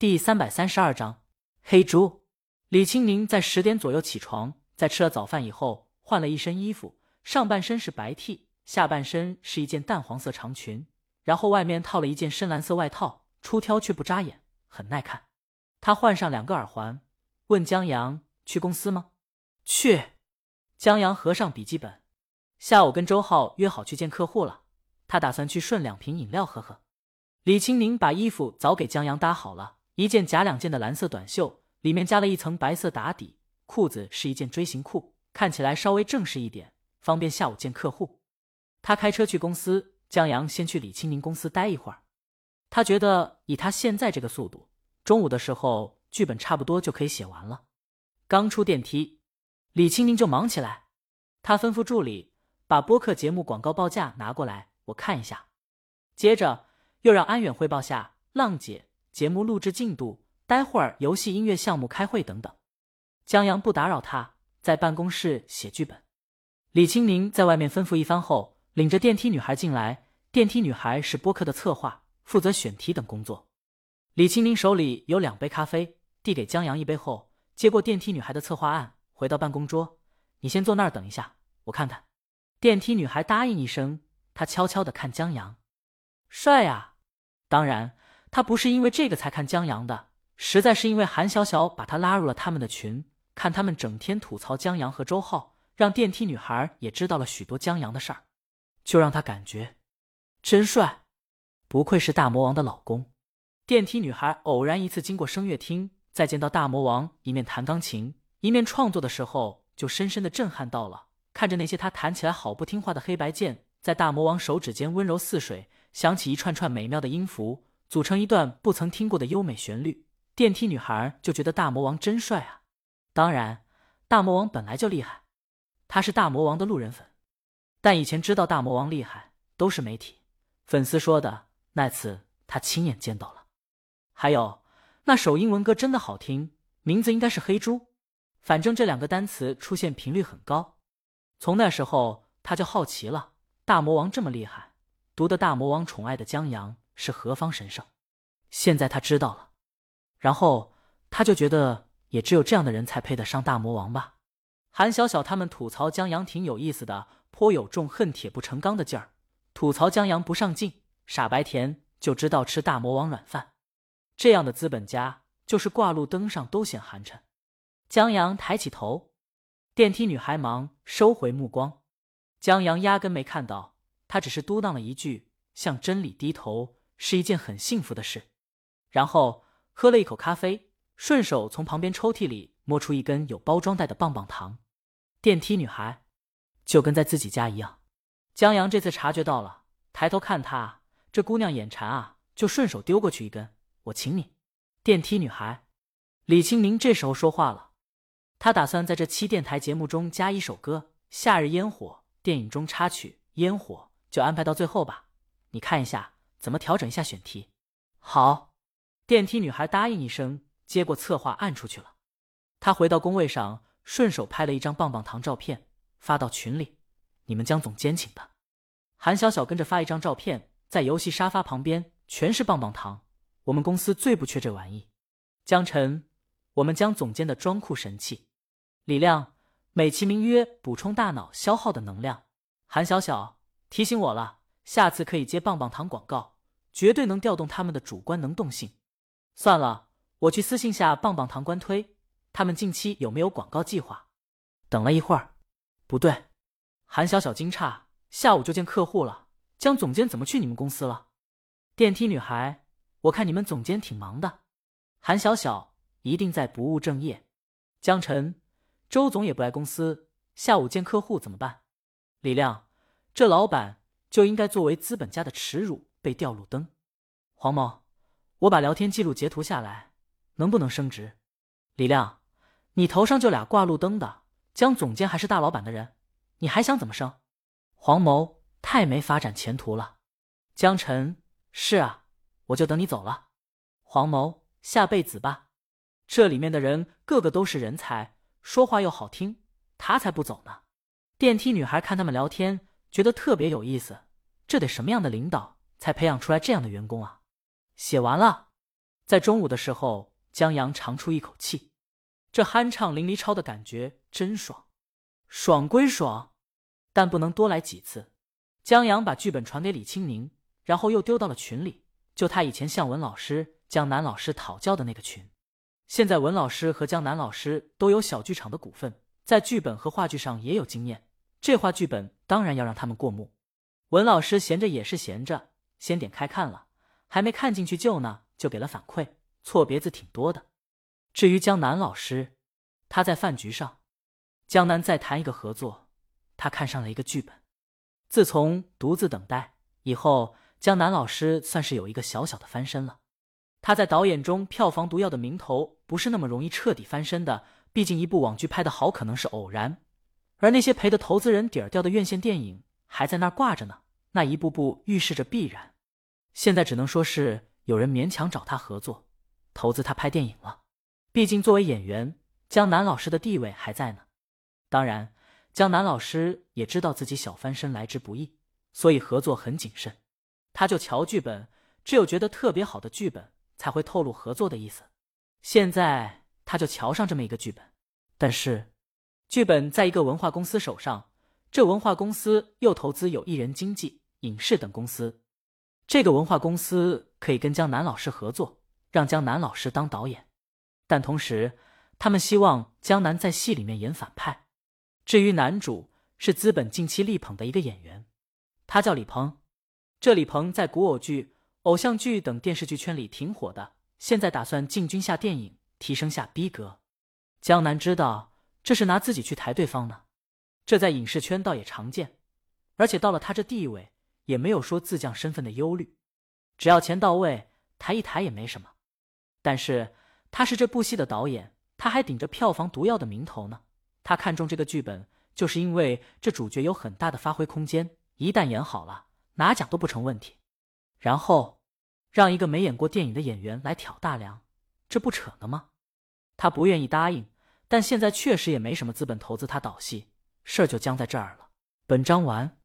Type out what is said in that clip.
第三百三十二章黑猪。李青宁在十点左右起床，在吃了早饭以后，换了一身衣服，上半身是白 T，下半身是一件淡黄色长裙，然后外面套了一件深蓝色外套，出挑却不扎眼，很耐看。他换上两个耳环，问江阳：“去公司吗？”“去。”江阳合上笔记本，下午跟周浩约好去见客户了，他打算去顺两瓶饮料喝喝。李青宁把衣服早给江阳搭好了，一件假两件的蓝色短袖，里面加了一层白色打底，裤子是一件锥形裤，看起来稍微正式一点，方便下午见客户。他开车去公司，江阳先去李青宁公司待一会儿。他觉得以他现在这个速度，中午的时候剧本差不多就可以写完了。刚出电梯，李青宁就忙起来，他吩咐助理把播客节目广告报价拿过来，我看一下，接着。又让安远汇报下浪姐节目录制进度，待会儿游戏音乐项目开会等等。江阳不打扰他，在办公室写剧本。李青宁在外面吩咐一番后，领着电梯女孩进来。电梯女孩是播客的策划，负责选题等工作。李青宁手里有两杯咖啡，递给江阳一杯后，接过电梯女孩的策划案，回到办公桌：“你先坐那儿等一下，我看看。”电梯女孩答应一声，她悄悄的看江阳。帅呀！当然，他不是因为这个才看江阳的，实在是因为韩小小把他拉入了他们的群，看他们整天吐槽江阳和周浩，让电梯女孩也知道了许多江阳的事儿，就让他感觉真帅，不愧是大魔王的老公。电梯女孩偶然一次经过声乐厅，再见到大魔王一面弹钢琴一面创作的时候，就深深的震撼到了。看着那些他弹起来好不听话的黑白键，在大魔王手指间温柔似水。响起一串串美妙的音符，组成一段不曾听过的优美旋律。电梯女孩就觉得大魔王真帅啊！当然，大魔王本来就厉害，他是大魔王的路人粉。但以前知道大魔王厉害都是媒体粉丝说的，那次他亲眼见到了。还有那首英文歌真的好听，名字应该是黑猪，反正这两个单词出现频率很高。从那时候他就好奇了，大魔王这么厉害。读得大魔王宠爱的江阳是何方神圣？现在他知道了，然后他就觉得也只有这样的人才配得上大魔王吧。韩小小他们吐槽江阳挺有意思的，颇有重恨铁不成钢的劲儿，吐槽江阳不上进、傻白甜，就知道吃大魔王软饭。这样的资本家就是挂路灯上都显寒碜。江阳抬起头，电梯女孩忙收回目光，江阳压根没看到。他只是嘟囔了一句：“向真理低头是一件很幸福的事。”然后喝了一口咖啡，顺手从旁边抽屉里摸出一根有包装袋的棒棒糖。电梯女孩就跟在自己家一样。江阳这次察觉到了，抬头看她，这姑娘眼馋啊，就顺手丢过去一根：“我请你。”电梯女孩李清宁这时候说话了，他打算在这期电台节目中加一首歌，《夏日烟火》电影中插曲《烟火》。就安排到最后吧，你看一下怎么调整一下选题。好，电梯女孩答应一声，接过策划按出去了。她回到工位上，顺手拍了一张棒棒糖照片，发到群里。你们江总监请的。韩小小跟着发一张照片，在游戏沙发旁边，全是棒棒糖。我们公司最不缺这玩意。江晨，我们江总监的装酷神器。李亮，美其名曰补充大脑消耗的能量。韩小小。提醒我了，下次可以接棒棒糖广告，绝对能调动他们的主观能动性。算了，我去私信下棒棒糖官推，他们近期有没有广告计划？等了一会儿，不对，韩小小惊诧，下午就见客户了，江总监怎么去你们公司了？电梯女孩，我看你们总监挺忙的。韩小小一定在不务正业。江晨，周总也不来公司，下午见客户怎么办？李亮。这老板就应该作为资本家的耻辱被吊路灯。黄某，我把聊天记录截图下来，能不能升职？李亮，你头上就俩挂路灯的，江总监还是大老板的人，你还想怎么升？黄某，太没发展前途了。江晨，是啊，我就等你走了。黄某，下辈子吧。这里面的人个个都是人才，说话又好听，他才不走呢。电梯女孩看他们聊天。觉得特别有意思，这得什么样的领导才培养出来这样的员工啊？写完了，在中午的时候，江阳长出一口气，这酣畅淋漓超的感觉真爽。爽归爽，但不能多来几次。江阳把剧本传给李青宁，然后又丢到了群里，就他以前向文老师、江南老师讨教的那个群。现在文老师和江南老师都有小剧场的股份，在剧本和话剧上也有经验，这话剧本当然要让他们过目。文老师闲着也是闲着，先点开看了，还没看进去就呢，就给了反馈，错别字挺多的。至于江南老师，他在饭局上，江南再谈一个合作，他看上了一个剧本。自从独自等待以后，江南老师算是有一个小小的翻身了。他在导演中票房毒药的名头不是那么容易彻底翻身的，毕竟一部网剧拍的好可能是偶然，而那些赔的投资人底儿掉的院线电影还在那儿挂着呢，那一步步预示着必然。现在只能说是有人勉强找他合作，投资他拍电影了。毕竟作为演员，江南老师的地位还在呢。当然，江南老师也知道自己小翻身来之不易，所以合作很谨慎。他就瞧剧本，只有觉得特别好的剧本。才会透露合作的意思。现在他就瞧上这么一个剧本，但是剧本在一个文化公司手上，这文化公司又投资有艺人经纪、影视等公司。这个文化公司可以跟江南老师合作，让江南老师当导演，但同时他们希望江南在戏里面演反派。至于男主，是资本近期力捧的一个演员，他叫李鹏。这李鹏在古偶剧。偶像剧等电视剧圈里挺火的，现在打算进军下电影，提升下逼格。江南知道这是拿自己去抬对方呢，这在影视圈倒也常见，而且到了他这地位，也没有说自降身份的忧虑，只要钱到位，抬一抬也没什么。但是他是这部戏的导演，他还顶着票房毒药的名头呢。他看中这个剧本，就是因为这主角有很大的发挥空间，一旦演好了，拿奖都不成问题。然后。让一个没演过电影的演员来挑大梁，这不扯呢吗？他不愿意答应，但现在确实也没什么资本投资他导戏，事儿就僵在这儿了。本章完。